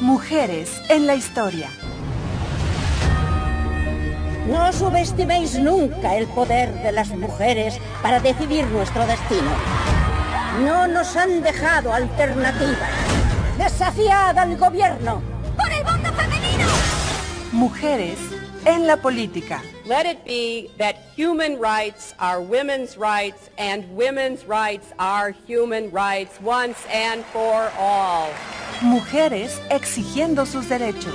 Mujeres en la historia. No subestiméis nunca el poder de las mujeres para decidir nuestro destino. No nos han dejado alternativas. Desafiad al gobierno. ¡Por el voto femenino! Mujeres en la política. Let it be that human rights are women's rights and women's rights are human rights once and for all. Mujeres exigiendo sus derechos.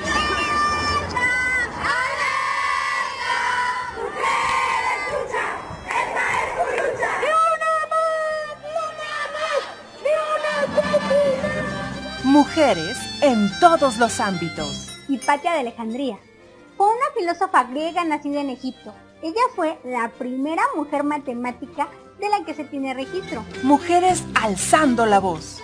Mujeres en todos los ámbitos. Hipatia de Alejandría. Fue una filósofa griega nacida en Egipto. Ella fue la primera mujer matemática de la que se tiene registro. Mujeres alzando la voz.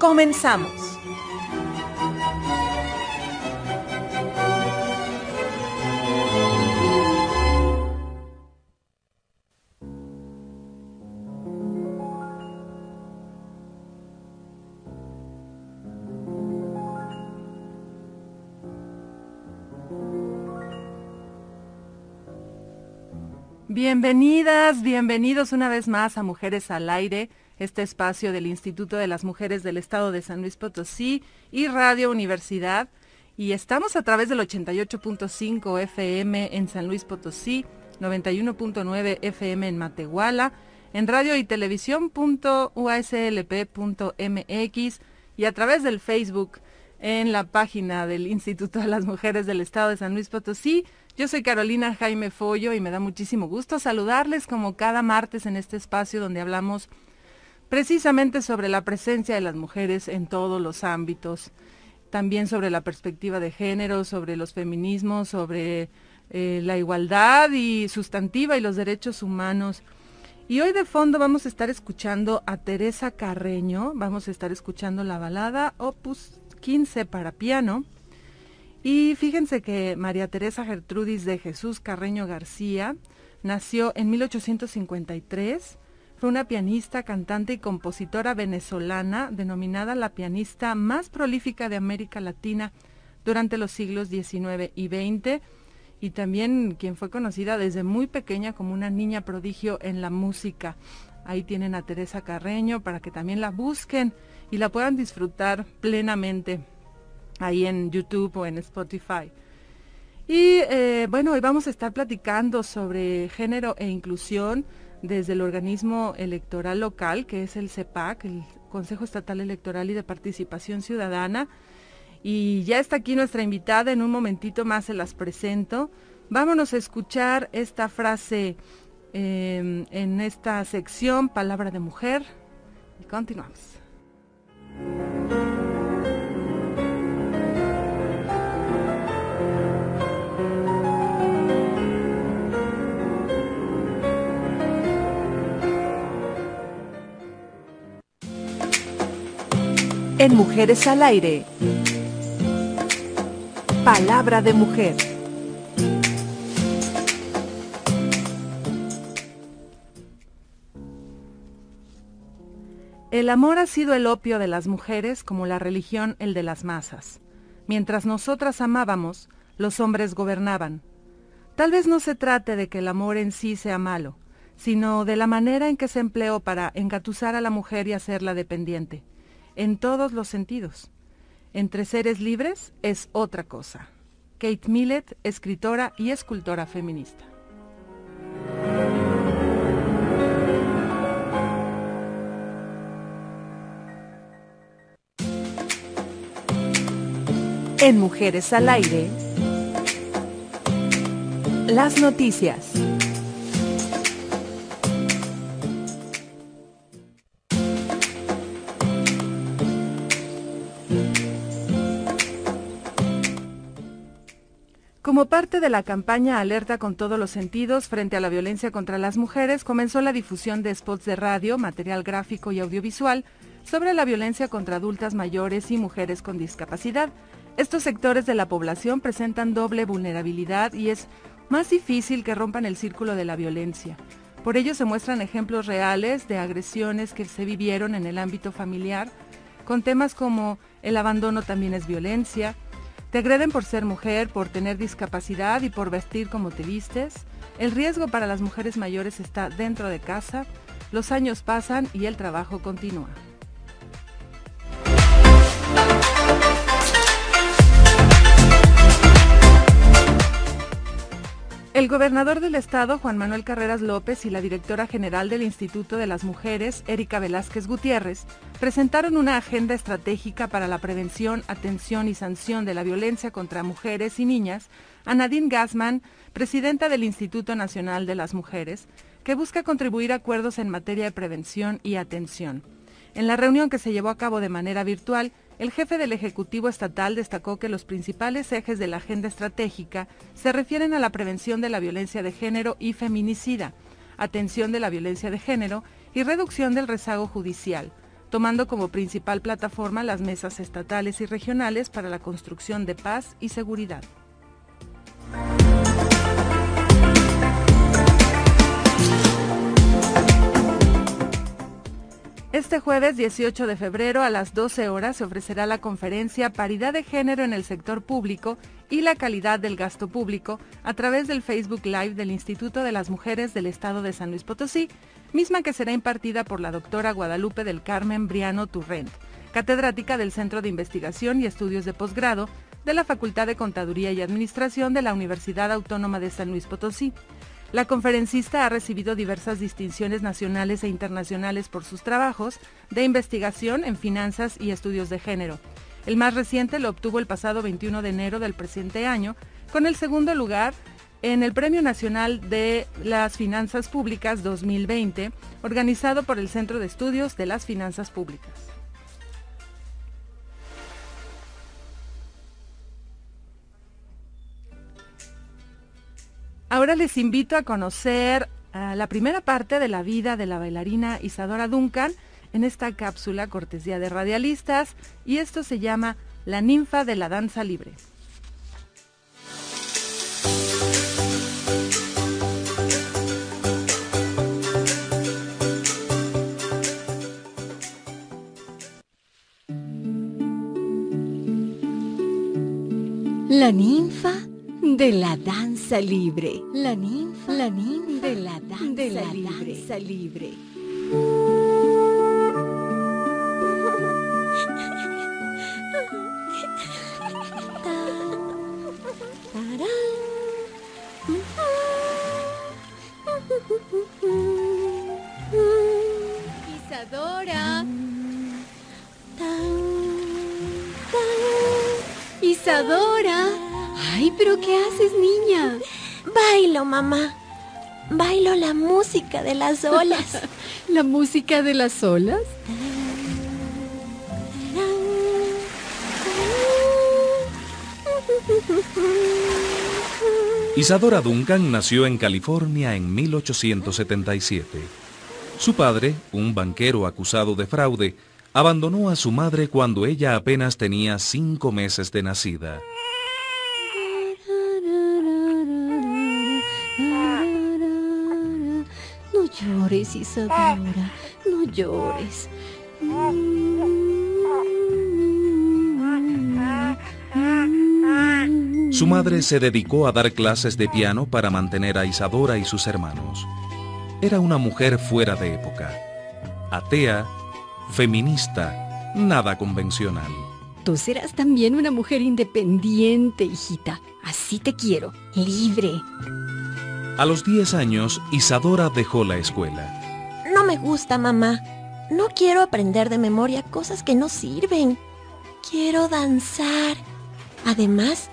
Comenzamos. Bienvenidas, bienvenidos una vez más a Mujeres al Aire, este espacio del Instituto de las Mujeres del Estado de San Luis Potosí y Radio Universidad. Y estamos a través del 88.5 FM en San Luis Potosí, 91.9 FM en Matehuala, en radio y televisión.uslp.mx y a través del Facebook en la página del Instituto de las Mujeres del Estado de San Luis Potosí. Yo soy Carolina Jaime Follo y me da muchísimo gusto saludarles como cada martes en este espacio donde hablamos precisamente sobre la presencia de las mujeres en todos los ámbitos, también sobre la perspectiva de género, sobre los feminismos, sobre eh, la igualdad y sustantiva y los derechos humanos. Y hoy de fondo vamos a estar escuchando a Teresa Carreño, vamos a estar escuchando la balada Opus 15 para piano y fíjense que María Teresa Gertrudis de Jesús Carreño García nació en 1853. Fue una pianista, cantante y compositora venezolana, denominada la pianista más prolífica de América Latina durante los siglos XIX y XX, y también quien fue conocida desde muy pequeña como una niña prodigio en la música. Ahí tienen a Teresa Carreño para que también la busquen y la puedan disfrutar plenamente ahí en YouTube o en Spotify. Y eh, bueno, hoy vamos a estar platicando sobre género e inclusión desde el organismo electoral local, que es el CEPAC, el Consejo Estatal Electoral y de Participación Ciudadana. Y ya está aquí nuestra invitada, en un momentito más se las presento. Vámonos a escuchar esta frase eh, en esta sección, Palabra de Mujer, y continuamos. En Mujeres al Aire. Palabra de mujer. El amor ha sido el opio de las mujeres como la religión el de las masas. Mientras nosotras amábamos, los hombres gobernaban. Tal vez no se trate de que el amor en sí sea malo, sino de la manera en que se empleó para engatusar a la mujer y hacerla dependiente en todos los sentidos. Entre seres libres es otra cosa. Kate Millett, escritora y escultora feminista. En Mujeres al Aire, las noticias. Como parte de la campaña Alerta con todos los sentidos frente a la violencia contra las mujeres, comenzó la difusión de spots de radio, material gráfico y audiovisual sobre la violencia contra adultas mayores y mujeres con discapacidad. Estos sectores de la población presentan doble vulnerabilidad y es más difícil que rompan el círculo de la violencia. Por ello se muestran ejemplos reales de agresiones que se vivieron en el ámbito familiar, con temas como el abandono también es violencia, te agreden por ser mujer, por tener discapacidad y por vestir como te vistes. El riesgo para las mujeres mayores está dentro de casa. Los años pasan y el trabajo continúa. El gobernador del estado, Juan Manuel Carreras López, y la directora general del Instituto de las Mujeres, Erika Velázquez Gutiérrez, presentaron una agenda estratégica para la prevención, atención y sanción de la violencia contra mujeres y niñas a Nadine Gassman, presidenta del Instituto Nacional de las Mujeres, que busca contribuir a acuerdos en materia de prevención y atención. En la reunión que se llevó a cabo de manera virtual, el jefe del Ejecutivo Estatal destacó que los principales ejes de la agenda estratégica se refieren a la prevención de la violencia de género y feminicida, atención de la violencia de género y reducción del rezago judicial, tomando como principal plataforma las mesas estatales y regionales para la construcción de paz y seguridad. Este jueves 18 de febrero a las 12 horas se ofrecerá la conferencia Paridad de Género en el Sector Público y la Calidad del Gasto Público a través del Facebook Live del Instituto de las Mujeres del Estado de San Luis Potosí, misma que será impartida por la doctora Guadalupe del Carmen Briano Turrent, catedrática del Centro de Investigación y Estudios de Posgrado de la Facultad de Contaduría y Administración de la Universidad Autónoma de San Luis Potosí. La conferencista ha recibido diversas distinciones nacionales e internacionales por sus trabajos de investigación en finanzas y estudios de género. El más reciente lo obtuvo el pasado 21 de enero del presente año, con el segundo lugar en el Premio Nacional de las Finanzas Públicas 2020, organizado por el Centro de Estudios de las Finanzas Públicas. Ahora les invito a conocer uh, la primera parte de la vida de la bailarina Isadora Duncan en esta cápsula cortesía de radialistas y esto se llama La ninfa de la danza libre. La ninfa de la danza libre. La ninfa, la ninfa de la danza, de la libre. danza libre. Isadora. Isadora. Ay, pero ¿qué haces, niña? Bailo, mamá. Bailo la música de las olas. ¿La música de las olas? Isadora Duncan nació en California en 1877. Su padre, un banquero acusado de fraude, abandonó a su madre cuando ella apenas tenía cinco meses de nacida. Llores, Isadora, no llores. Su madre se dedicó a dar clases de piano para mantener a Isadora y sus hermanos. Era una mujer fuera de época, atea, feminista, nada convencional. Tú serás también una mujer independiente, hijita. Así te quiero, libre. A los 10 años, Isadora dejó la escuela. No me gusta, mamá. No quiero aprender de memoria cosas que no sirven. Quiero danzar. Además,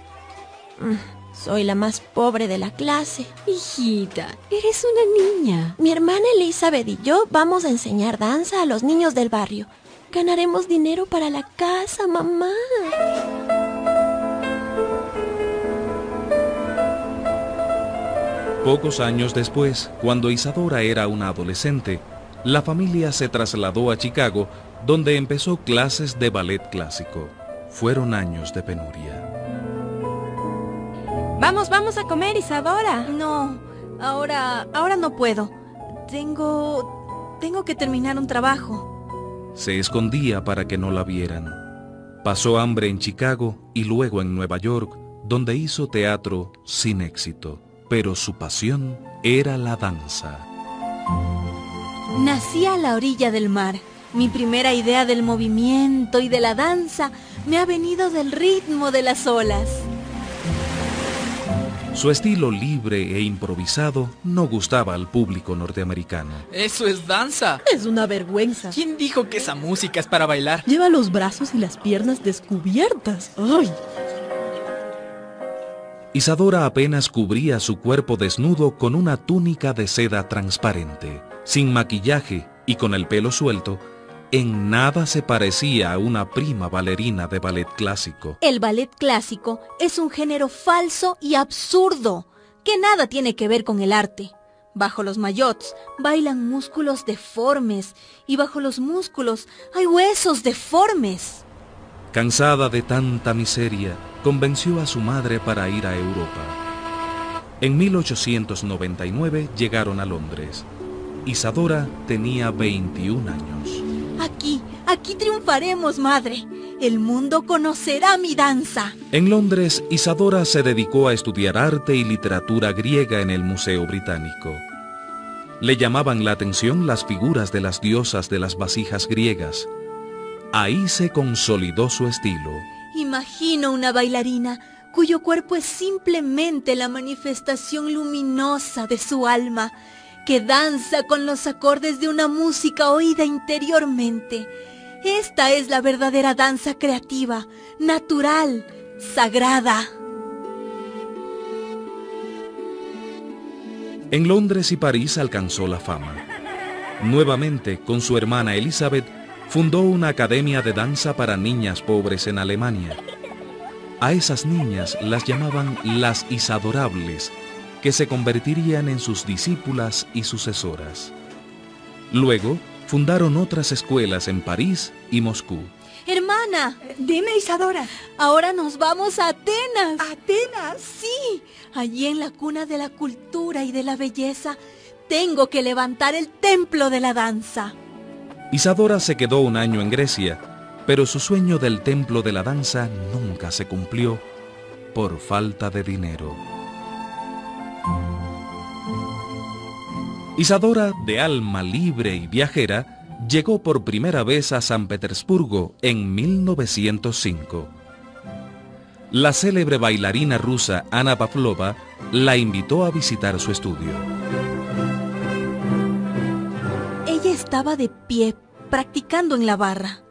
mm, soy la más pobre de la clase. Hijita, eres una niña. Mi hermana Elizabeth y yo vamos a enseñar danza a los niños del barrio. Ganaremos dinero para la casa, mamá. Pocos años después, cuando Isadora era una adolescente, la familia se trasladó a Chicago, donde empezó clases de ballet clásico. Fueron años de penuria. Vamos, vamos a comer, Isadora. No, ahora, ahora no puedo. Tengo, tengo que terminar un trabajo. Se escondía para que no la vieran. Pasó hambre en Chicago y luego en Nueva York, donde hizo teatro sin éxito pero su pasión era la danza. Nací a la orilla del mar. Mi primera idea del movimiento y de la danza me ha venido del ritmo de las olas. Su estilo libre e improvisado no gustaba al público norteamericano. Eso es danza. Es una vergüenza. ¿Quién dijo que esa música es para bailar? Lleva los brazos y las piernas descubiertas. ¡Ay! Isadora apenas cubría su cuerpo desnudo con una túnica de seda transparente, sin maquillaje y con el pelo suelto, en nada se parecía a una prima bailarina de ballet clásico. El ballet clásico es un género falso y absurdo, que nada tiene que ver con el arte. Bajo los maillots bailan músculos deformes y bajo los músculos hay huesos deformes. Cansada de tanta miseria, convenció a su madre para ir a Europa. En 1899 llegaron a Londres. Isadora tenía 21 años. Aquí, aquí triunfaremos, madre. El mundo conocerá mi danza. En Londres, Isadora se dedicó a estudiar arte y literatura griega en el Museo Británico. Le llamaban la atención las figuras de las diosas de las vasijas griegas. Ahí se consolidó su estilo. Imagino una bailarina cuyo cuerpo es simplemente la manifestación luminosa de su alma, que danza con los acordes de una música oída interiormente. Esta es la verdadera danza creativa, natural, sagrada. En Londres y París alcanzó la fama. Nuevamente, con su hermana Elizabeth, fundó una academia de danza para niñas pobres en Alemania. A esas niñas las llamaban las Isadorables, que se convertirían en sus discípulas y sucesoras. Luego, fundaron otras escuelas en París y Moscú. Hermana, dime Isadora. Ahora nos vamos a Atenas. ¿Atenas? Sí, allí en la cuna de la cultura y de la belleza, tengo que levantar el templo de la danza. Isadora se quedó un año en Grecia, pero su sueño del templo de la danza nunca se cumplió por falta de dinero. Isadora, de alma libre y viajera, llegó por primera vez a San Petersburgo en 1905. La célebre bailarina rusa Ana Pavlova la invitó a visitar su estudio. Estaba de pie, practicando en la barra.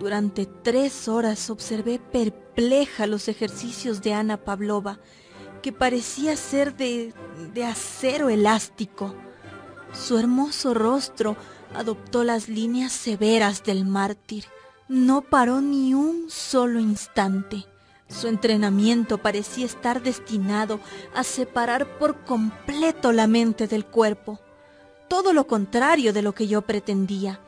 Durante tres horas observé perpleja los ejercicios de Ana Pavlova, que parecía ser de, de acero elástico. Su hermoso rostro adoptó las líneas severas del mártir. No paró ni un solo instante. Su entrenamiento parecía estar destinado a separar por completo la mente del cuerpo todo lo contrario de lo que yo pretendía,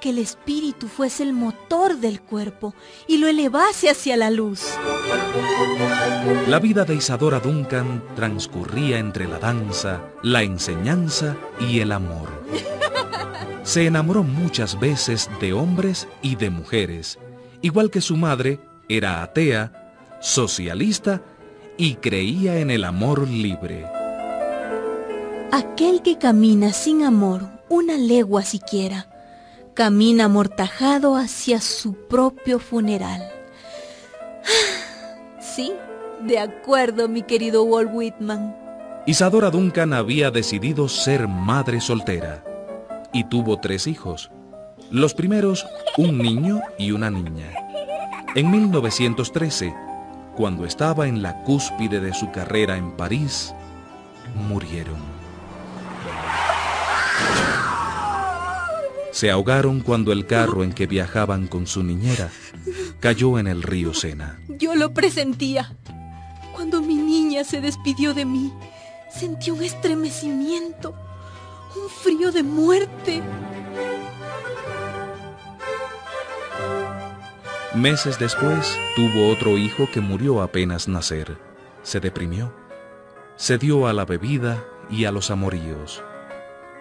que el espíritu fuese el motor del cuerpo y lo elevase hacia la luz. La vida de Isadora Duncan transcurría entre la danza, la enseñanza y el amor. Se enamoró muchas veces de hombres y de mujeres, igual que su madre era atea, socialista y creía en el amor libre. Aquel que camina sin amor una legua siquiera, camina amortajado hacia su propio funeral. Sí, de acuerdo, mi querido Walt Whitman. Isadora Duncan había decidido ser madre soltera y tuvo tres hijos. Los primeros, un niño y una niña. En 1913, cuando estaba en la cúspide de su carrera en París, murieron. Se ahogaron cuando el carro en que viajaban con su niñera cayó en el río Sena. Yo lo presentía. Cuando mi niña se despidió de mí, sentí un estremecimiento, un frío de muerte. Meses después, tuvo otro hijo que murió apenas nacer. Se deprimió. Se dio a la bebida y a los amoríos.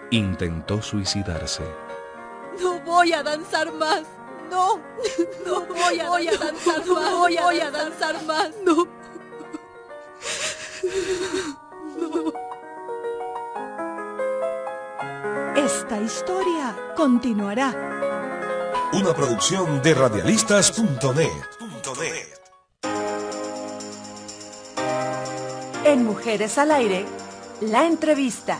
Intentó suicidarse. No voy a danzar más. No, no voy a, voy a danzar no más. Voy a, voy a danzar más. No. no. Esta historia continuará. Una producción de radialistas.net. En Mujeres al Aire, la entrevista.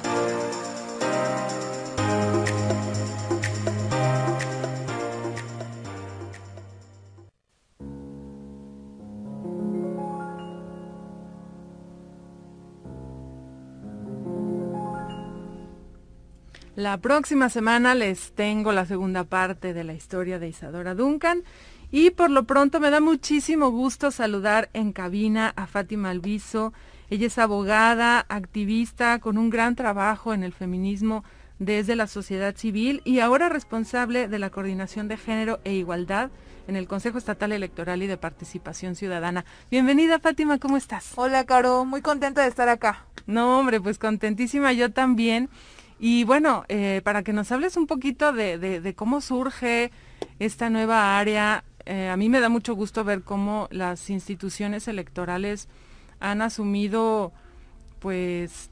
La próxima semana les tengo la segunda parte de la historia de Isadora Duncan y por lo pronto me da muchísimo gusto saludar en cabina a Fátima Alviso. Ella es abogada, activista con un gran trabajo en el feminismo desde la sociedad civil y ahora responsable de la coordinación de género e igualdad en el Consejo Estatal Electoral y de Participación Ciudadana. Bienvenida Fátima, ¿cómo estás? Hola Caro, muy contenta de estar acá. No, hombre, pues contentísima yo también. Y bueno, eh, para que nos hables un poquito de, cómo surge esta nueva área, eh, a mí me da mucho gusto ver cómo las instituciones electorales han asumido, pues,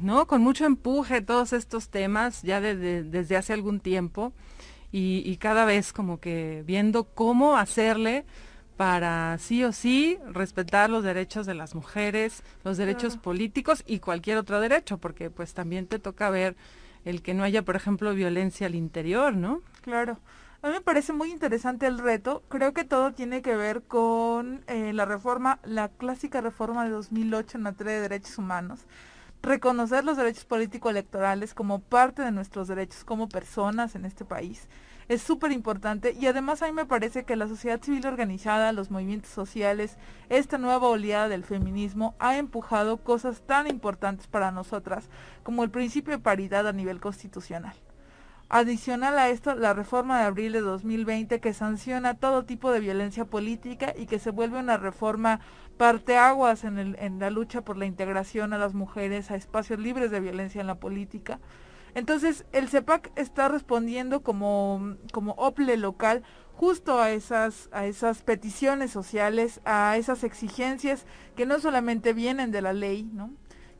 no, con mucho empuje todos estos temas ya desde hace algún tiempo y, y cada vez como que viendo cómo hacerle para sí o sí respetar los derechos de las mujeres, los derechos políticos y cualquier otro derecho, porque pues también te toca ver el que no haya, por ejemplo, violencia al interior, ¿no? Claro. A mí me parece muy interesante el reto. Creo que todo tiene que ver con eh, la reforma, la clásica reforma de 2008 en materia de derechos humanos. Reconocer los derechos político-electorales como parte de nuestros derechos como personas en este país es súper importante y además a mí me parece que la sociedad civil organizada, los movimientos sociales, esta nueva oleada del feminismo ha empujado cosas tan importantes para nosotras como el principio de paridad a nivel constitucional. Adicional a esto, la reforma de abril de 2020 que sanciona todo tipo de violencia política y que se vuelve una reforma parteaguas en, en la lucha por la integración a las mujeres a espacios libres de violencia en la política entonces, el CEPAC está respondiendo como, como OPLE local justo a esas, a esas peticiones sociales, a esas exigencias que no solamente vienen de la ley, ¿no?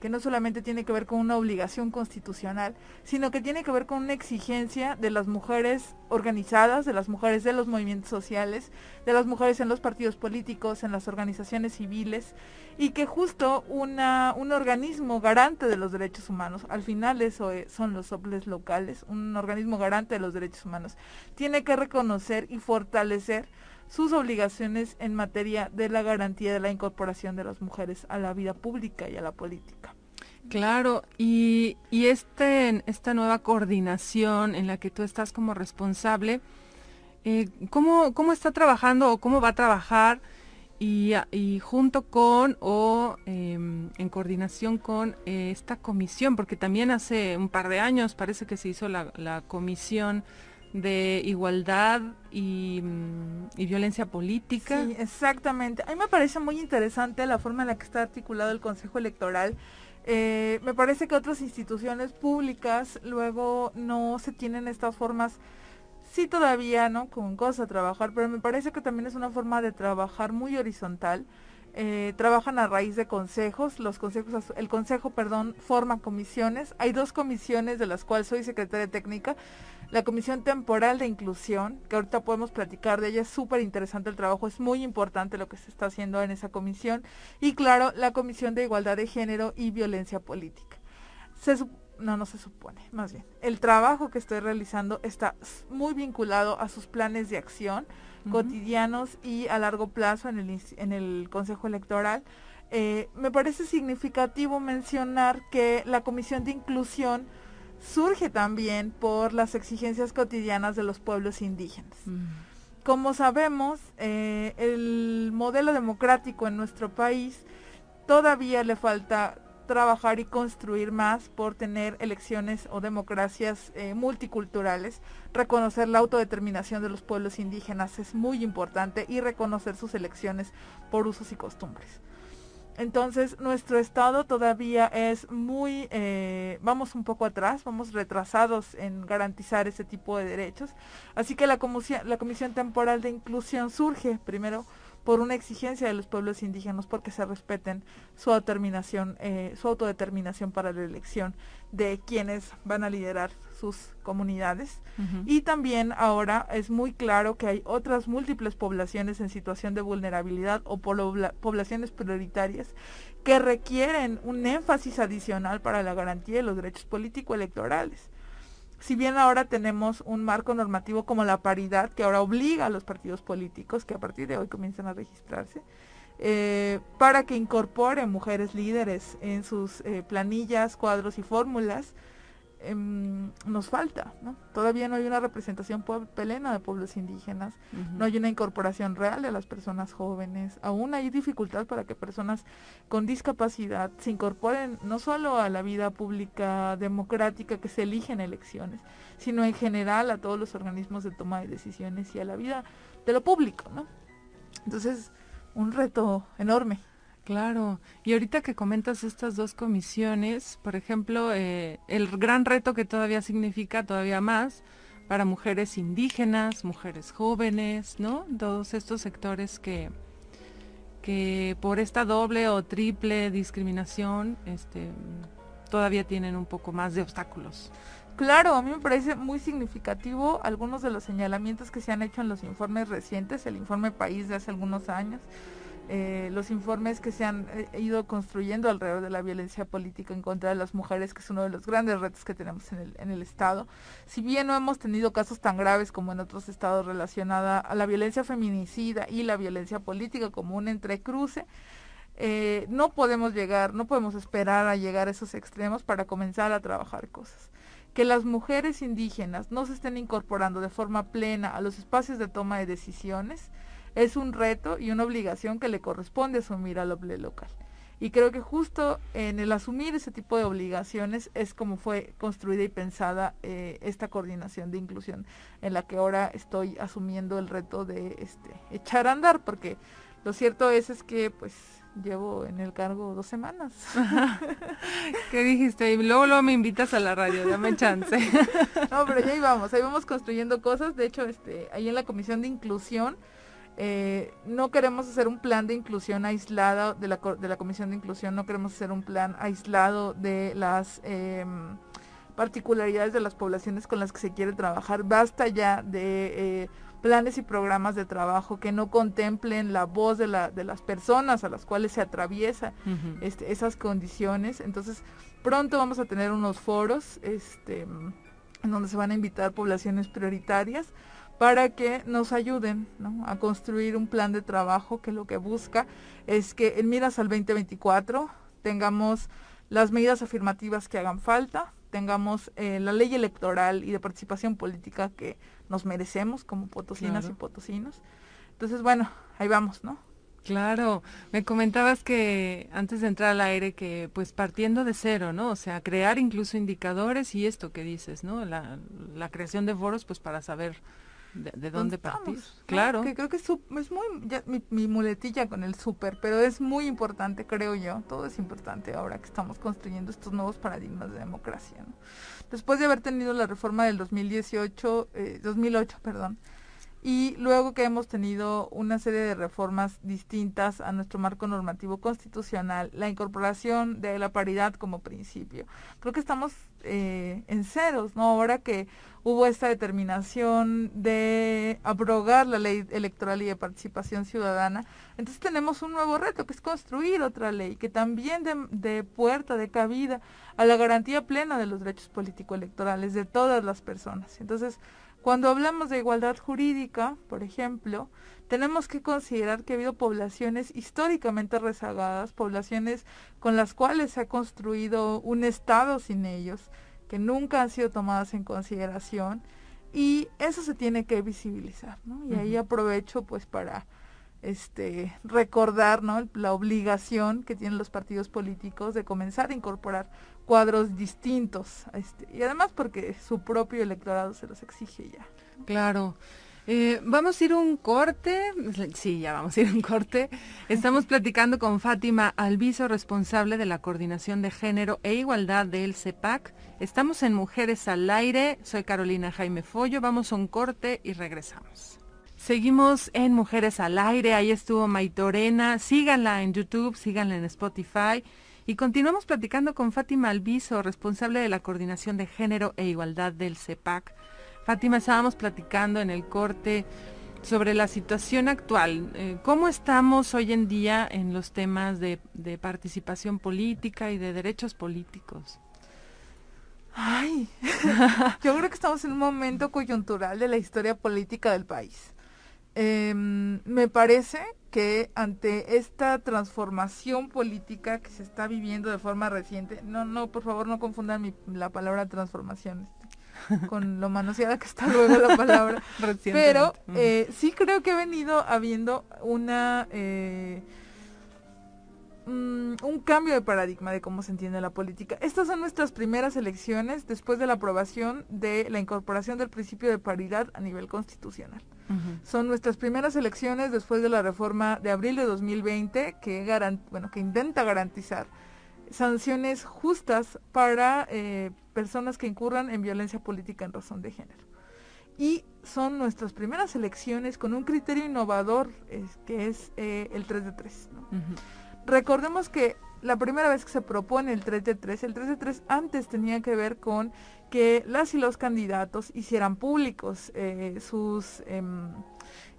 Que no solamente tiene que ver con una obligación constitucional, sino que tiene que ver con una exigencia de las mujeres organizadas, de las mujeres de los movimientos sociales, de las mujeres en los partidos políticos, en las organizaciones civiles, y que justo una, un organismo garante de los derechos humanos, al final eso son los OPLES locales, un organismo garante de los derechos humanos, tiene que reconocer y fortalecer sus obligaciones en materia de la garantía de la incorporación de las mujeres a la vida pública y a la política. Claro, y, y este, esta nueva coordinación en la que tú estás como responsable, eh, ¿cómo, ¿cómo, está trabajando o cómo va a trabajar y, y junto con o em, en coordinación con eh, esta comisión? Porque también hace un par de años parece que se hizo la, la comisión de igualdad mm, y, violencia política. Sí, exactamente. A mí me parece muy interesante la forma en la que está articulado el Consejo Electoral. Eh, me parece que otras instituciones públicas luego no se tienen estas formas, sí todavía, ¿no? Con cosas a trabajar, pero me parece que también es una forma de trabajar muy horizontal. Eh, trabajan a raíz de consejos, los consejos, el consejo, perdón, forma comisiones. Hay dos comisiones de las cuales soy secretaria técnica la Comisión Temporal de Inclusión, que ahorita podemos platicar de ella, es súper interesante el trabajo, es muy importante lo que se está haciendo en esa comisión, y claro, la Comisión de Igualdad de Género y Violencia Política. No, no se supone, más bien. El trabajo que estoy realizando está muy vinculado a sus planes de acción cotidianos y a largo plazo en el, en el Consejo Electoral. Eh, me parece significativo mencionar que la Comisión de Inclusión surge también por las exigencias cotidianas de los pueblos indígenas. Como sabemos, eh, el modelo democrático en nuestro país todavía le falta trabajar y construir más por tener elecciones o democracias eh, multiculturales, reconocer la autodeterminación de los pueblos indígenas es muy importante y reconocer sus elecciones por usos y costumbres. Entonces, nuestro estado todavía es muy, eh, vamos un poco atrás, vamos retrasados en garantizar ese tipo de derechos. Así que la comisión, la comisión Temporal de Inclusión surge primero por una exigencia de los pueblos indígenas porque se respeten su autodeterminación, eh, su autodeterminación para la elección de quienes van a liderar sus comunidades. Y también ahora es muy claro que hay otras múltiples poblaciones en situación de vulnerabilidad o poblaciones prioritarias que requieren un énfasis adicional para la garantía de los derechos político-electorales si bien ahora tenemos un marco normativo como la paridad, que ahora obliga a los partidos políticos, que a partir de hoy comienzan a registrarse, eh, para que incorporen mujeres líderes en sus eh, planillas, cuadros y fórmulas, Em, nos falta, ¿no? Todavía no hay una representación plena de pueblos indígenas, no hay una incorporación real de las personas jóvenes, aún hay dificultad para que personas con discapacidad se incorporen no solo a la vida pública democrática que se elige en elecciones, sino en general a todos los organismos de toma de decisiones y a la vida de lo público, ¿no? Entonces, un reto enorme. Claro, y ahorita que comentas estas dos comisiones, por ejemplo, eh, el gran reto que todavía significa todavía más para mujeres indígenas, mujeres jóvenes, ¿no? Todos estos sectores que, que por esta doble o triple discriminación este, todavía tienen un poco más de obstáculos. Claro, a mí me parece muy significativo algunos de los señalamientos que se han hecho en los informes recientes, el informe País de hace algunos años, eh, los informes que se han eh, ido construyendo alrededor de la violencia política en contra de las mujeres, que es uno de los grandes retos que tenemos en el, Estado. Si bien no hemos tenido casos tan graves como en otros estados relacionada a la violencia feminicida y la violencia política como un entrecruce, eh, no podemos llegar, no podemos esperar a llegar a esos extremos para comenzar a trabajar cosas. Que las mujeres indígenas no se estén incorporando de forma plena a los espacios de toma de decisiones, es un reto y una obligación que le corresponde asumir al OBLE local. Y creo que justo en el asumir ese tipo de obligaciones es como fue construida y pensada eh, esta coordinación de inclusión en la que ahora estoy asumiendo el reto de este, echar a andar, porque lo cierto es, es que pues llevo en el cargo dos semanas. ¿Qué dijiste? Y luego, luego me invitas a la radio, dame chance. no, pero ya íbamos, ahí vamos construyendo cosas. De hecho, este, ahí en la comisión de inclusión eh, no queremos hacer un plan de inclusión aislado de la, de la Comisión de Inclusión, no queremos hacer un plan aislado de las em, particularidades de las poblaciones con las que se quiere trabajar. Basta ya de eh, planes y programas de trabajo que no contemplen la voz de, la, de las personas a las cuales se atraviesa este, esas condiciones. Entonces, pronto vamos a tener unos foros este, en donde se van a invitar poblaciones prioritarias para que nos ayuden a construir un plan de trabajo que lo que busca es que en miras al 2024 tengamos las medidas afirmativas que hagan falta, tengamos eh, la ley electoral y de participación política que nos merecemos como potosinas y potosinos. Entonces, bueno, ahí vamos, ¿no? Claro, me comentabas que antes de entrar al aire que pues partiendo de cero, ¿no? O sea, crear incluso indicadores y esto que dices, ¿no? La, la creación de foros pues para saber de, dónde partir. Claro. Que creo que es, muy, mi, muletilla con el súper, pero es muy importante, creo yo. Todo es importante ahora que estamos construyendo estos nuevos paradigmas de democracia. Después de haber tenido la reforma del 2018, 2008, eh, perdón, y luego que hemos tenido una serie de reformas distintas a nuestro marco normativo constitucional, la incorporación de la paridad como principio. Creo que estamos eh, en ceros, ¿no? Ahora que hubo esta determinación de abrogar la ley electoral y de participación ciudadana, entonces tenemos un nuevo reto, que es construir otra ley que también de, de puerta, de cabida a la garantía plena de los derechos político-electorales de todas las personas. Entonces, cuando hablamos de igualdad jurídica, por ejemplo, tenemos que considerar que ha habido poblaciones históricamente rezagadas, poblaciones con las cuales se ha construido un Estado sin ellos, que nunca han sido tomadas en consideración, y eso se tiene que visibilizar, ¿no? Y ahí aprovecho pues para este recordar ¿no? la obligación que tienen los partidos políticos de comenzar a incorporar cuadros distintos este, y además porque su propio electorado se los exige ya. Claro. Eh, vamos a ir un corte. Sí, ya vamos a ir un corte. Estamos platicando con Fátima Alviso, responsable de la coordinación de género e igualdad del CEPAC. Estamos en Mujeres al Aire. Soy Carolina Jaime Follo. Vamos a un corte y regresamos. Seguimos en Mujeres al Aire. Ahí estuvo Maitorena. Síganla en YouTube, síganla en Spotify. Y continuamos platicando con Fátima Alviso, responsable de la coordinación de género e igualdad del CEPAC. Fátima, estábamos platicando en el corte sobre la situación actual. Eh, ¿Cómo estamos hoy en día en los temas de, participación política y de derechos políticos? Ay, yo creo que estamos en un momento coyuntural de la historia política del país. Eh, me parece que ante esta transformación política que se está viviendo de forma reciente, no, no, por favor no confundan mi, la palabra transformación este, con lo manoseada que está luego la palabra, pero eh, sí creo que ha venido habiendo una... Eh, mm, un cambio de paradigma de cómo se entiende la política. Estas son nuestras primeras elecciones después de la aprobación de la incorporación del principio de paridad a nivel constitucional. Uh -huh. Son nuestras primeras elecciones después de la reforma de abril de 2020 que, garant bueno, que intenta garantizar sanciones justas para eh, personas que incurran en violencia política en razón de género. Y son nuestras primeras elecciones con un criterio innovador es, que es eh, el 3 de 3. ¿no? Uh -huh. Recordemos que la primera vez que se propone el 3 de 3, el 3 de 3 antes tenía que ver con que las y los candidatos hicieran públicos eh, sus eh,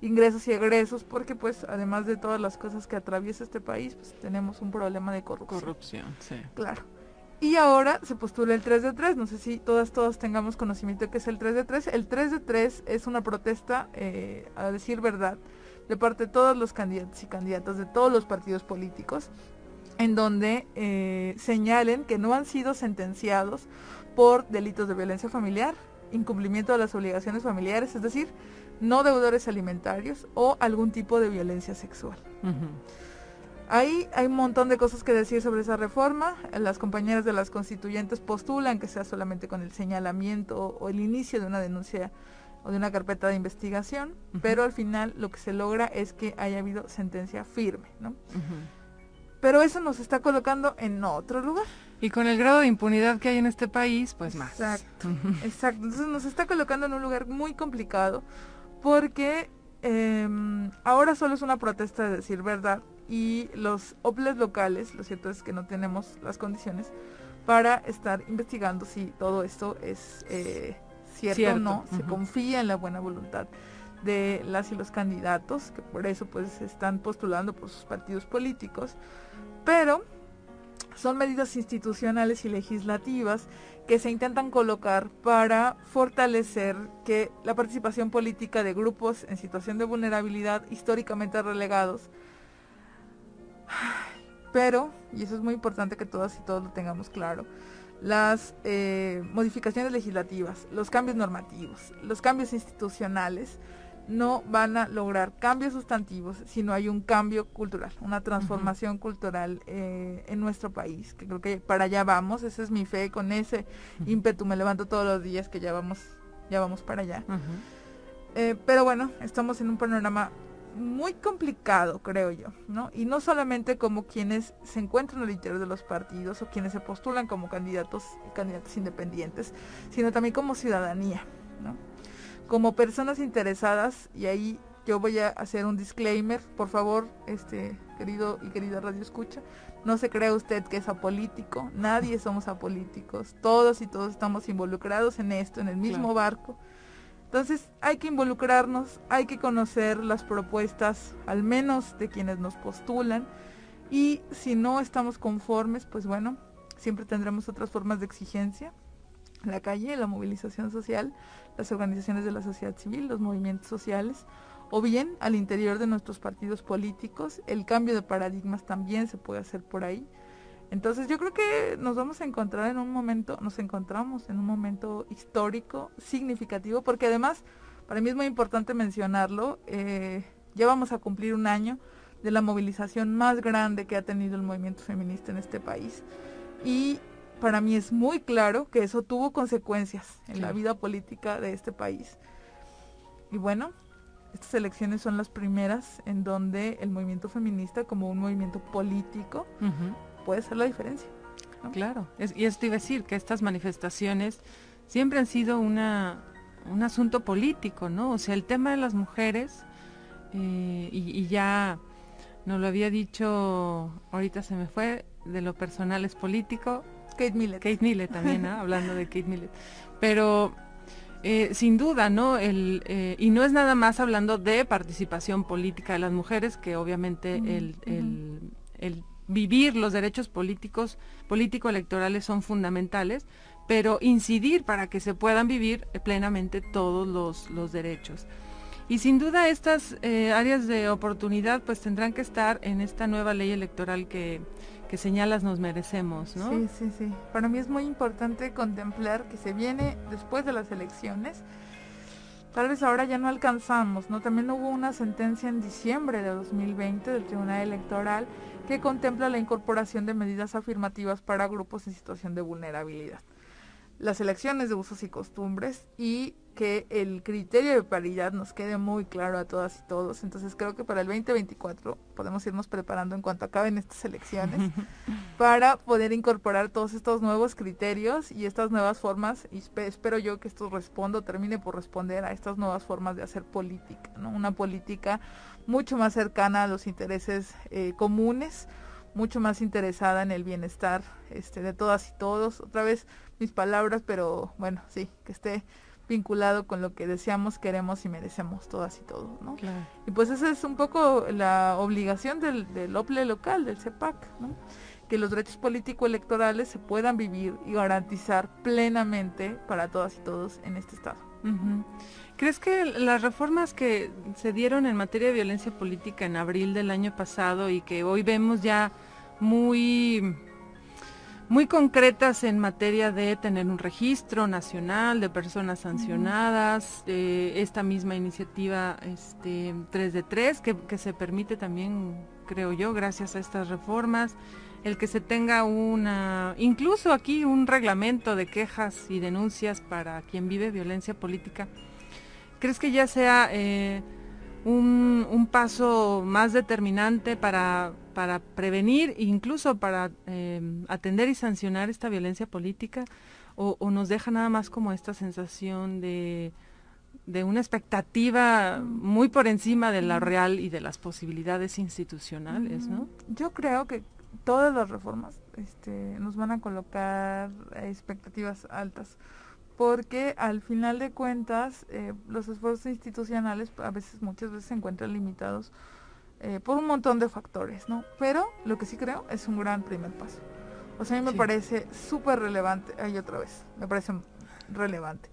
ingresos y egresos, porque pues además de todas las cosas que atraviesa este país, pues tenemos un problema de corrupción. Corrupción, sí. Claro. Y ahora se postula el 3 de 3, no sé si todas, todos tengamos conocimiento de qué es el 3 de 3. El 3 de 3 es una protesta, eh, a decir verdad, de parte de todos los candidatos y candidatas de todos los partidos políticos, en donde eh, señalen que no han sido sentenciados por delitos de violencia familiar, incumplimiento de las obligaciones familiares, es decir, no deudores alimentarios o algún tipo de violencia sexual. Uh -huh. Ahí hay un montón de cosas que decir sobre esa reforma. Las compañeras de las constituyentes postulan que sea solamente con el señalamiento o el inicio de una denuncia o de una carpeta de investigación, uh -huh. pero al final lo que se logra es que haya habido sentencia firme, ¿no? Uh -huh. Pero eso nos está colocando en otro lugar. Y con el grado de impunidad que hay en este país, pues más. Exacto, exacto. Entonces nos está colocando en un lugar muy complicado porque eh, ahora solo es una protesta de decir verdad y los OPLES locales, lo cierto es que no tenemos las condiciones para estar investigando si todo esto es eh, cierto, cierto, o no, uh -huh. se confía en la buena voluntad de las y los candidatos, que por eso pues están postulando por sus partidos políticos, pero son medidas institucionales y legislativas que se intentan colocar para fortalecer que la participación política de grupos en situación de vulnerabilidad históricamente relegados pero, y eso es muy importante que todas y todos lo tengamos claro, las eh, modificaciones legislativas, los cambios normativos, los cambios institucionales, no van a lograr cambios sustantivos si no hay un cambio cultural, una transformación uh -huh. cultural eh, en nuestro país, que creo que para allá vamos, esa es mi fe, con ese uh -huh. ímpetu me levanto todos los días que ya vamos, ya vamos para allá. Uh -huh. eh, pero bueno, estamos en un panorama muy complicado, creo yo, ¿no? Y no solamente como quienes se encuentran al interior de los partidos o quienes se postulan como candidatos y candidatos independientes, sino también como ciudadanía, ¿no? Como personas interesadas, y ahí yo voy a hacer un disclaimer, por favor, este querido y querida Radio Escucha, no se crea usted que es apolítico, nadie somos apolíticos, todos y todos estamos involucrados en esto, en el mismo claro. barco entonces hay que involucrarnos, hay que conocer las propuestas, al menos de quienes nos postulan, y si no estamos conformes, pues bueno, siempre tendremos otras formas de exigencia, la calle, la movilización social, las organizaciones de la sociedad civil, los movimientos sociales, o bien al interior de nuestros partidos políticos, el cambio de paradigmas también se puede hacer por ahí. Entonces yo creo que nos vamos a encontrar en un momento, nos encontramos en un momento histórico, significativo, porque además, para mí es muy importante mencionarlo, eh, Ya vamos a cumplir un año de la movilización más grande que ha tenido el movimiento feminista en este país. Y para mí es muy claro que eso tuvo consecuencias en la vida política de este país. Y bueno, estas elecciones son las primeras en donde el movimiento feminista como un movimiento político puede ser la diferencia. Claro, y esto iba a decir que estas manifestaciones siempre han sido una, un asunto político, ¿no? O sea, el tema de las mujeres, eh, y, ya nos lo había dicho, ahorita se me fue, de lo personal es político. Kate Millett. Kate Millett también, hablando de Kate Millett. Pero eh, sin duda, ¿no? El, eh, y no es nada más hablando de participación política de las mujeres, que obviamente el, el vivir los derechos políticos, político-electorales son fundamentales, pero incidir para que se puedan vivir plenamente todos los, derechos. Y sin duda estas eh, áreas de oportunidad pues tendrán que estar en esta nueva ley electoral que, que señalas nos merecemos, ¿no? Sí, sí, sí. Para mí es muy importante contemplar que se viene después de las elecciones. Tal vez ahora ya no alcanzamos, ¿no? También hubo una sentencia en diciembre de 2020 del Tribunal Electoral que contempla la incorporación de medidas afirmativas para grupos en situación de vulnerabilidad. Las elecciones de usos y costumbres y que el criterio de paridad nos quede muy claro a todas y todos. Entonces creo que para el 2024 podemos irnos preparando en cuanto acaben estas elecciones para poder incorporar todos estos nuevos criterios y estas nuevas formas. Y espero yo que esto responda termine por responder a estas nuevas formas de hacer política, ¿no? Una política mucho más cercana a los intereses eh, comunes, mucho más interesada en el bienestar este, de todas y todos. Otra vez mis palabras, pero bueno, sí, que esté vinculado con lo que deseamos, queremos y merecemos todas y todos, ¿no? Y pues esa es un poco la obligación del, del OPLE local, del CEPAC, ¿no? Que los derechos político-electorales se puedan vivir y garantizar plenamente para todas y todos en este estado. ¿Crees que las reformas que se dieron en materia de violencia política en abril del año pasado y que hoy vemos ya muy muy concretas en materia de tener un registro nacional de personas sancionadas, esta misma iniciativa este, 3 de 3, que, que, se permite también, creo yo, gracias a estas reformas, el que se tenga una, incluso aquí un reglamento de quejas y denuncias para quien vive violencia política. ¿Crees que ya sea eh, un, paso más determinante para, para prevenir e incluso para em, atender y sancionar esta violencia política? O, nos deja nada más como esta sensación de, de una expectativa muy por encima de la real y de las posibilidades institucionales, ¿no? Yo creo que todas las reformas este, nos van a colocar expectativas altas porque al final de cuentas eh, los esfuerzos institucionales a veces muchas veces se encuentran limitados eh, por un montón de factores, ¿no? Pero lo que sí creo es un gran primer paso. O sea, a mí me parece súper relevante, ahí otra vez, me parece relevante,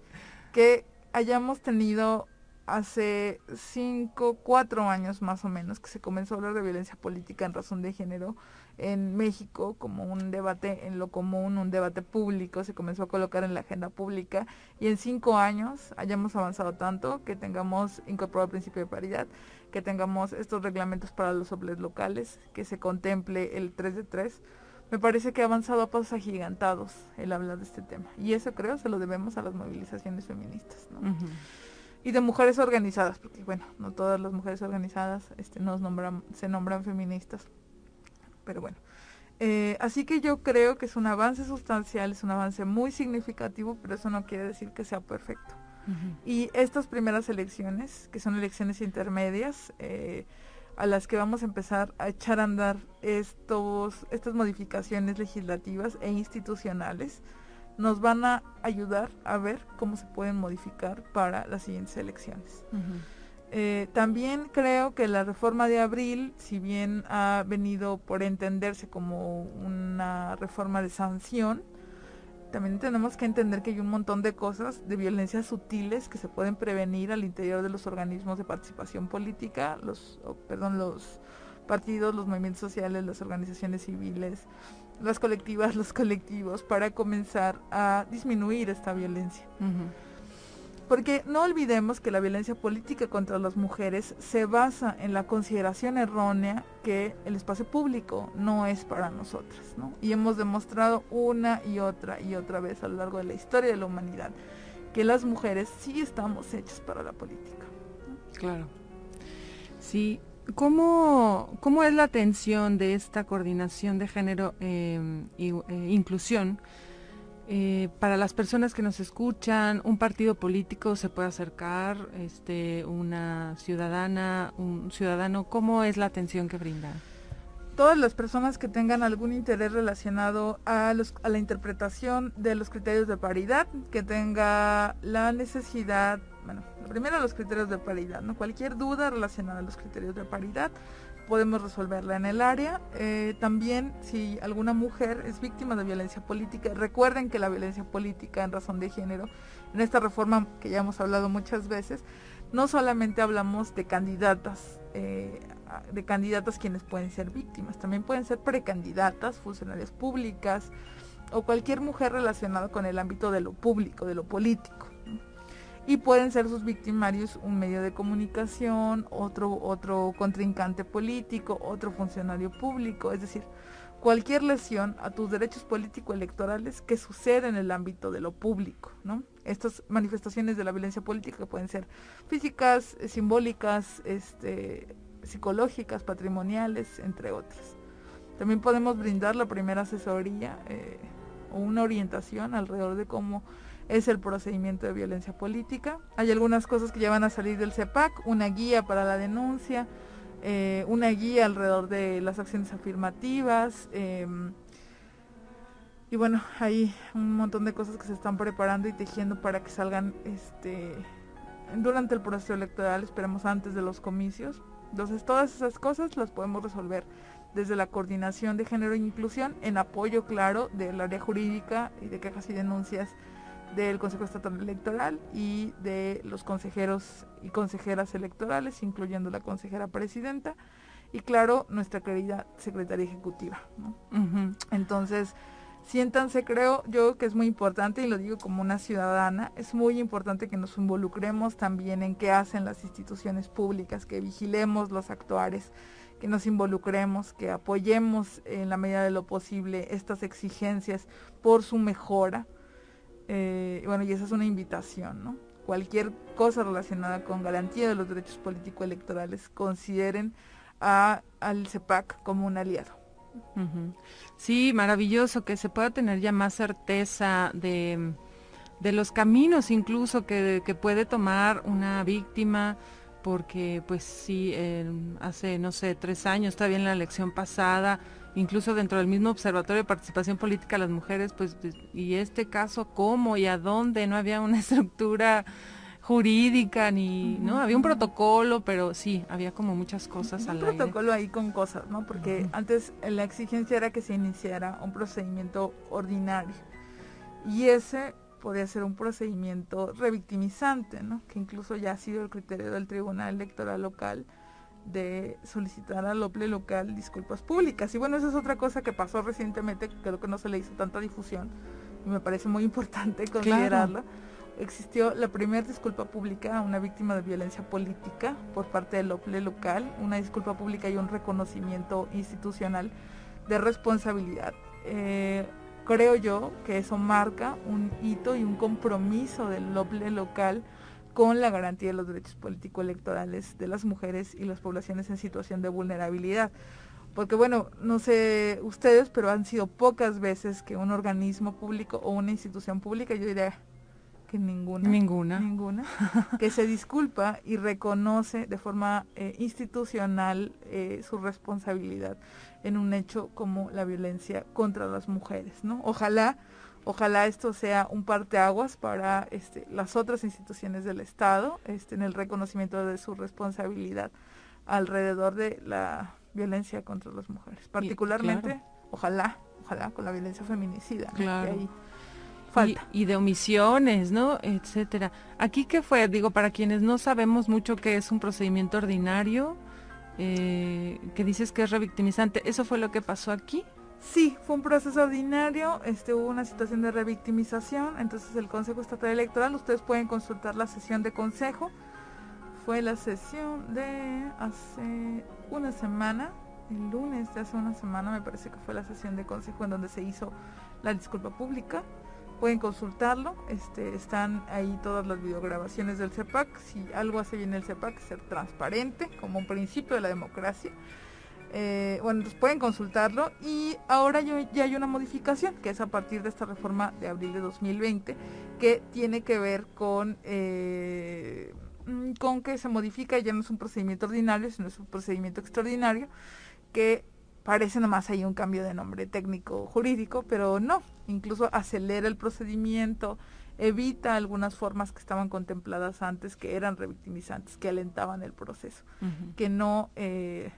que hayamos tenido hace cinco, cuatro años más o menos que se comenzó a hablar de violencia política en razón de género en México como un debate en lo común, un debate público, se comenzó a colocar en la agenda pública y en cinco años hayamos avanzado tanto que tengamos incorporado el principio de paridad, que tengamos estos reglamentos para los soples locales, que se contemple el 3 de 3. Me parece que ha avanzado a pasos agigantados el hablar de este tema y eso creo se lo debemos a las movilizaciones feministas. y de mujeres organizadas, porque bueno, no todas las mujeres organizadas este, nos nombran, se nombran feministas, pero bueno. Eh, así que yo creo que es un avance sustancial, es un avance muy significativo, pero eso no quiere decir que sea perfecto. Y estas primeras elecciones, que son elecciones intermedias, eh, a las que vamos a empezar a echar a andar estos, estas modificaciones legislativas e institucionales, nos van a ayudar a ver cómo se pueden modificar para las siguientes elecciones. Eh, también creo que la reforma de abril, si bien ha venido por entenderse como una reforma de sanción, también tenemos que entender que hay un montón de cosas, de violencias sutiles que se pueden prevenir al interior de los organismos de participación política, los, perdón, los partidos, los movimientos sociales, las organizaciones civiles, las colectivas, los colectivos, para comenzar a disminuir esta violencia. Porque no olvidemos que la violencia política contra las mujeres se basa en la consideración errónea que el espacio público no es para nosotras, ¿no? Y hemos demostrado una y otra y otra vez a lo largo de la historia de la humanidad que las mujeres sí estamos hechas para la política. Claro. Sí. ¿Cómo, ¿Cómo es la atención de esta coordinación de género e inclusión? Eh, para las personas que nos escuchan, un partido político se puede acercar, este, una ciudadana, un ciudadano, ¿cómo es la atención que brinda? Todas las personas que tengan algún interés relacionado a, a la interpretación de los criterios de paridad, que tenga la necesidad, bueno, primero los criterios de paridad, ¿no? Cualquier duda relacionada a los criterios de paridad, podemos resolverla en el área. Eh, también si alguna mujer es víctima de violencia política, recuerden que la violencia política en razón de género, en esta reforma que ya hemos hablado muchas veces, no solamente hablamos de candidatas, eh, de candidatas quienes pueden ser víctimas, también pueden ser precandidatas, funcionarias públicas o cualquier mujer relacionada con el ámbito de lo público, de lo político y pueden ser sus victimarios un medio de comunicación, otro, otro contrincante político, otro funcionario público, es decir, cualquier lesión a tus derechos político-electorales que sucede en el ámbito de lo público. ¿no? Estas manifestaciones de la violencia política pueden ser físicas, simbólicas, este, psicológicas, patrimoniales, entre otras. También podemos brindar la primera asesoría eh, o una orientación alrededor de cómo es el procedimiento de violencia política. Hay algunas cosas que ya van a salir del CEPAC, una guía para la denuncia, eh, una guía alrededor de las acciones afirmativas. Em, y bueno, hay un montón de cosas que se están preparando y tejiendo para que salgan este durante el proceso electoral, esperemos antes de los comicios. Entonces todas esas cosas las podemos resolver desde la coordinación de género e inclusión en apoyo claro del área jurídica y de quejas y denuncias del Consejo Estatal Electoral y de los consejeros y consejeras electorales, incluyendo la consejera presidenta y claro, nuestra querida secretaria ejecutiva. Entonces, siéntanse, creo yo que es muy importante, y lo digo como una ciudadana, es muy importante que nos involucremos también en qué hacen las instituciones públicas, que vigilemos los actuares, que nos involucremos, que apoyemos en la medida de lo posible estas exigencias por su mejora eh, bueno, y esa es una invitación, ¿no? Cualquier cosa relacionada con garantía de los derechos político-electorales, consideren a, al CEPAC como un aliado. Sí, maravilloso que se pueda tener ya más certeza de, los caminos incluso que, puede tomar una víctima, porque pues sí, hace, no sé, tres años, todavía en la elección pasada, incluso dentro del mismo Observatorio de Participación Política de las Mujeres, pues, y este caso, ¿cómo y a dónde? No había una estructura jurídica ni, ¿no? Había un protocolo, pero sí, había como muchas cosas al Un protocolo ahí con cosas, ¿no? Porque antes la exigencia era que se iniciara un procedimiento ordinario. Y ese podía ser un procedimiento revictimizante, ¿no? Que incluso ya ha sido el criterio del Tribunal Electoral Local de solicitar al OPLE local disculpas públicas. Y bueno, esa es otra cosa que pasó recientemente, que creo que no se le hizo tanta difusión y me parece muy importante considerarla. Existió la primera disculpa pública a una víctima de violencia política por parte del OPLE local, una disculpa pública y un reconocimiento institucional de responsabilidad. Eh, creo yo que eso marca un hito y un compromiso del OPLE local con la garantía de los derechos político-electorales de las mujeres y las poblaciones en situación de vulnerabilidad. Porque bueno, no sé ustedes, pero han sido pocas veces que un organismo público o una institución pública, yo diría que ninguna, ninguna, ninguna, que se disculpa y reconoce de forma eh, institucional eh, su responsabilidad en un hecho como la violencia contra las mujeres, ¿no? Ojalá Ojalá esto sea un parteaguas para este, las otras instituciones del Estado este, en el reconocimiento de su responsabilidad alrededor de la violencia contra las mujeres. Particularmente, ojalá, ojalá con la violencia feminicida. Claro. falta. Y, de omisiones, ¿no? Etcétera. Aquí qué fue, digo, para quienes no sabemos mucho qué es un procedimiento ordinario, eh, que dices que es revictimizante, ¿eso fue lo que pasó aquí? Sí, fue un proceso ordinario, este, hubo una situación de revictimización, entonces el Consejo Estatal Electoral, ustedes pueden consultar la sesión de consejo, fue la sesión de hace una semana, el lunes de hace una semana me parece que fue la sesión de consejo en donde se hizo la disculpa pública, pueden consultarlo, este, están ahí todas las videograbaciones del CEPAC, si algo hace bien el CEPAC, ser transparente como un principio de la democracia, eh, bueno, pues pueden consultarlo. Y ahora ya hay una modificación que es a partir de esta reforma de abril de 2020 que tiene que ver con, eh, mm, con que se modifica, ya no es un procedimiento ordinario, sino es un procedimiento extraordinario que parece nomás hay un cambio de nombre técnico jurídico, pero no, incluso acelera el procedimiento, evita algunas formas que estaban contempladas antes que eran revictimizantes, que alentaban el proceso, que no... Eh,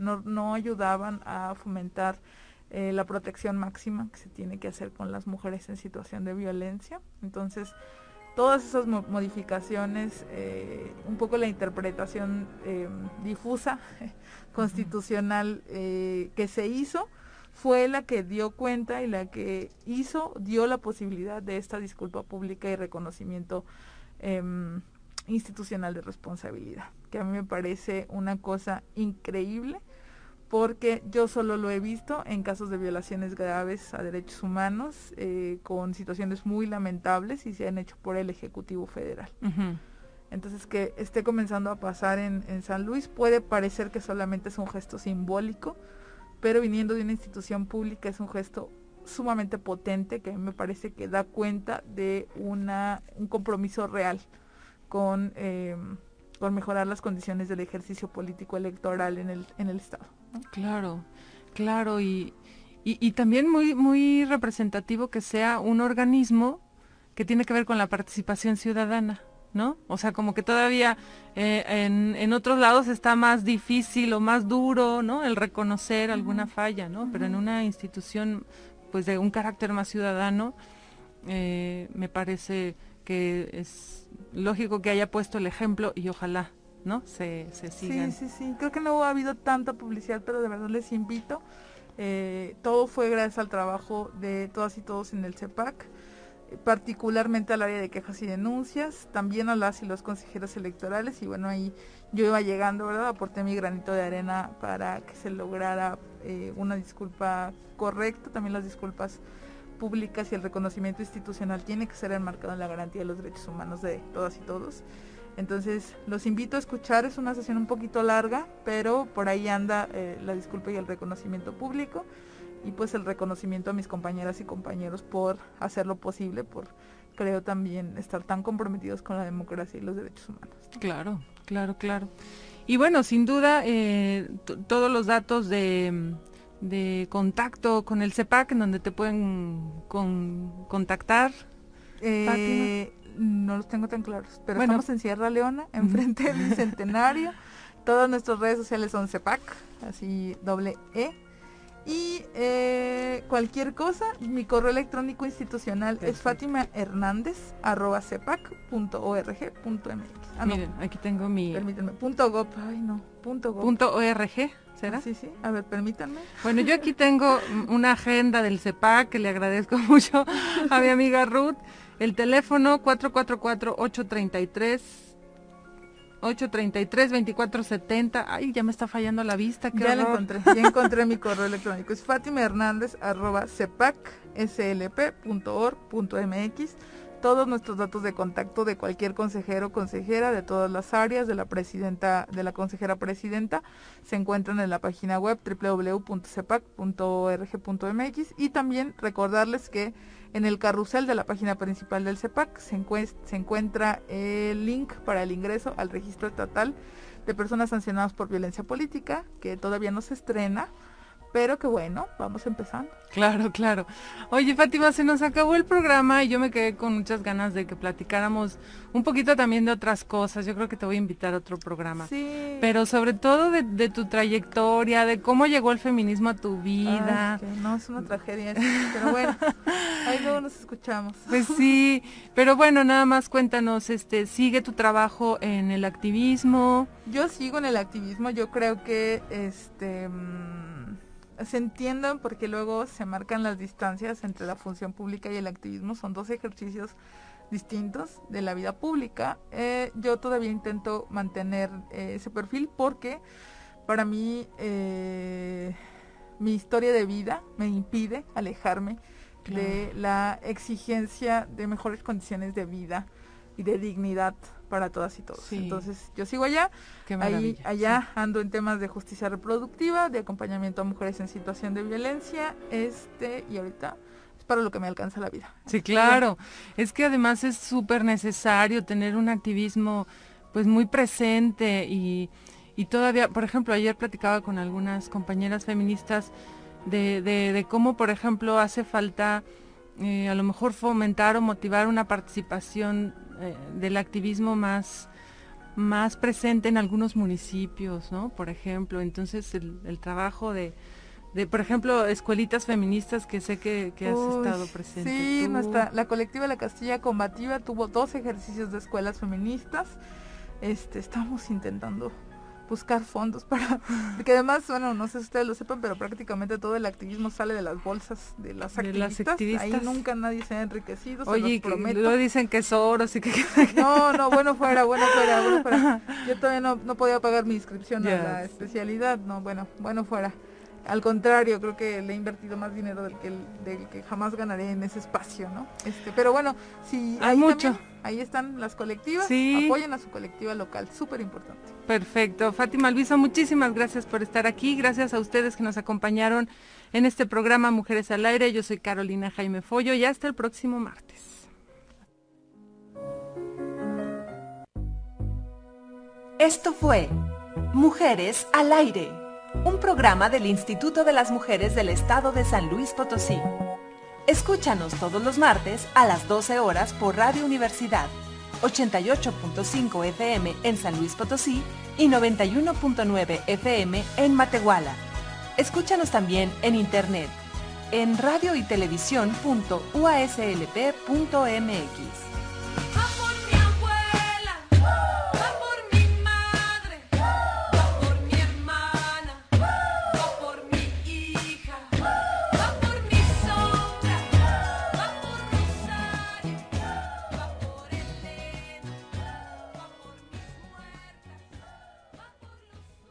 no, no ayudaban a fomentar eh, la protección máxima que se tiene que hacer con las mujeres en situación de violencia. Entonces, todas esas modificaciones, eh, un poco la interpretación eh, difusa, constitucional que se hizo, fue la que dio cuenta y la que hizo, dio la posibilidad de esta disculpa pública y reconocimiento em, institucional de responsabilidad, que a mí me parece una cosa increíble porque yo solo lo he visto en casos de violaciones graves a derechos humanos, eh, con situaciones muy lamentables y se han hecho por el Ejecutivo Federal. Entonces, que esté comenzando a pasar en, en, San Luis puede parecer que solamente es un gesto simbólico, pero viniendo de una institución pública es un gesto sumamente potente que a mí me parece que da cuenta de una, un compromiso real con, eh, con mejorar las condiciones del ejercicio político electoral en el, en el Estado. Claro, claro, y, y, también muy, muy representativo que sea un organismo que tiene que ver con la participación ciudadana. ¿no? O sea, como que todavía eh, en, en, otros lados está más difícil o más duro, ¿no? El reconocer alguna falla, ¿no? Pero en una institución, pues de un carácter más ciudadano, eh, me parece que es lógico que haya puesto el ejemplo y ojalá ¿no? Se, se sigan. Sí, sí, sí. Creo que no ha habido tanta publicidad, pero de verdad les invito. Eh, todo fue gracias al trabajo de todas y todos en el CEPAC, particularmente al área de quejas y denuncias, también a las y los consejeros electorales. Y bueno, ahí yo iba llegando, ¿verdad? Aporté mi granito de arena para que se lograra eh, una disculpa correcta, también las disculpas públicas y el reconocimiento institucional tiene que ser enmarcado en la garantía de los derechos humanos de todas y todos. Entonces, los invito a escuchar, es una sesión un poquito larga, pero por ahí anda eh, la disculpa y el reconocimiento público y pues el reconocimiento a mis compañeras y compañeros por hacer lo posible, por creo también estar tan comprometidos con la democracia y los derechos humanos. Claro, claro, claro. Y bueno, sin duda, eh, todos los datos de, de, contacto con el CEPAC, en donde te pueden contactar. Eh, no los tengo tan claros, pero estamos en Sierra Leona, enfrente del Bicentenario. Todas nuestras redes sociales son CEPAC, así doble E. Y eh, cualquier cosa, mi correo electrónico institucional es Fátima Hernández arroba Ah, Miren, aquí tengo mi... Permítanme, punto gov, ay no, punto gov. Punto org, ¿será? Ah, sí, sí, a ver, permítanme. Bueno, yo aquí tengo una agenda del CEPAC que le agradezco mucho a mi amiga Ruth. El teléfono 444-833. 833-2470. Ay, ya me está fallando la vista. ya lo encontré, ya encontré mi correo electrónico. Es Fátima Hernández arroba mx Todos nuestros datos de contacto de cualquier consejero o consejera de todas las áreas de la presidenta, de la consejera presidenta, se encuentran en la página web www.cepac.org.mx y también recordarles que en el carrusel de la página principal del CEPAC se, encuentra el link para el ingreso al registro estatal de personas sancionadas por violencia política, que todavía no se estrena, pero que bueno, vamos empezando. Claro, claro. Oye, Fátima, se nos acabó el programa y yo me quedé con muchas ganas de que platicáramos un poquito también de otras cosas. Yo creo que te voy a invitar a otro programa. Sí. Pero sobre todo de, tu trayectoria, de cómo llegó el feminismo a tu vida. no, es una tragedia, pero bueno, ahí luego nos escuchamos. Pues sí, pero bueno, nada más cuéntanos, este, sigue tu trabajo en el activismo. Yo sigo en el activismo, yo creo que este... Se entiendan porque luego se marcan las distancias entre la función pública y el activismo. Son dos ejercicios distintos de la vida pública. Eh, yo todavía intento mantener eh, ese perfil porque para mí eh, mi historia de vida me impide alejarme de la exigencia de mejores condiciones de vida y de dignidad para todas y todos. Entonces yo sigo allá, ahí, allá ando en temas de justicia reproductiva, de acompañamiento a mujeres en situación de violencia, este y ahorita es para lo que me alcanza la vida. Sí, claro. Es que además es súper necesario tener un activismo pues muy presente y, y todavía, por ejemplo, ayer platicaba con algunas compañeras feministas de, de, cómo, por ejemplo, hace falta eh, a lo mejor fomentar o motivar una participación eh, del activismo más, más presente en algunos municipios, ¿no? Por ejemplo, entonces el, trabajo de, de, por ejemplo, escuelitas feministas que sé que, has estado presente. Sí, nuestra, la colectiva La Castilla Combativa tuvo dos ejercicios de escuelas feministas. Este, estamos intentando buscar fondos para que además bueno no sé si ustedes lo sepan pero prácticamente todo el activismo sale de las bolsas de las activistas, ahí nunca nadie se ha enriquecido oye se lo dicen que es oro así que no no bueno fuera bueno fuera bueno fuera. Yo todavía no, no podía pagar mi inscripción a la especialidad no bueno bueno fuera al contrario, creo que le he invertido más dinero del que, del que jamás ganaré en ese espacio, ¿no? Este, pero bueno, si hay mucho. ahí están las colectivas, apoyen a su colectiva local, súper importante. Perfecto. Fátima Luisa, muchísimas gracias por estar aquí. Gracias a ustedes que nos acompañaron en este programa Mujeres al Aire. Yo soy Carolina Jaime Follo y hasta el próximo martes. Esto fue Mujeres al Aire un programa del Instituto de las Mujeres del Estado de San Luis Potosí. Escúchanos todos los martes a las 12 horas por Radio Universidad, 88.5 FM en San Luis Potosí y 91.9 FM en Matehuala. Escúchanos también en internet en radio y.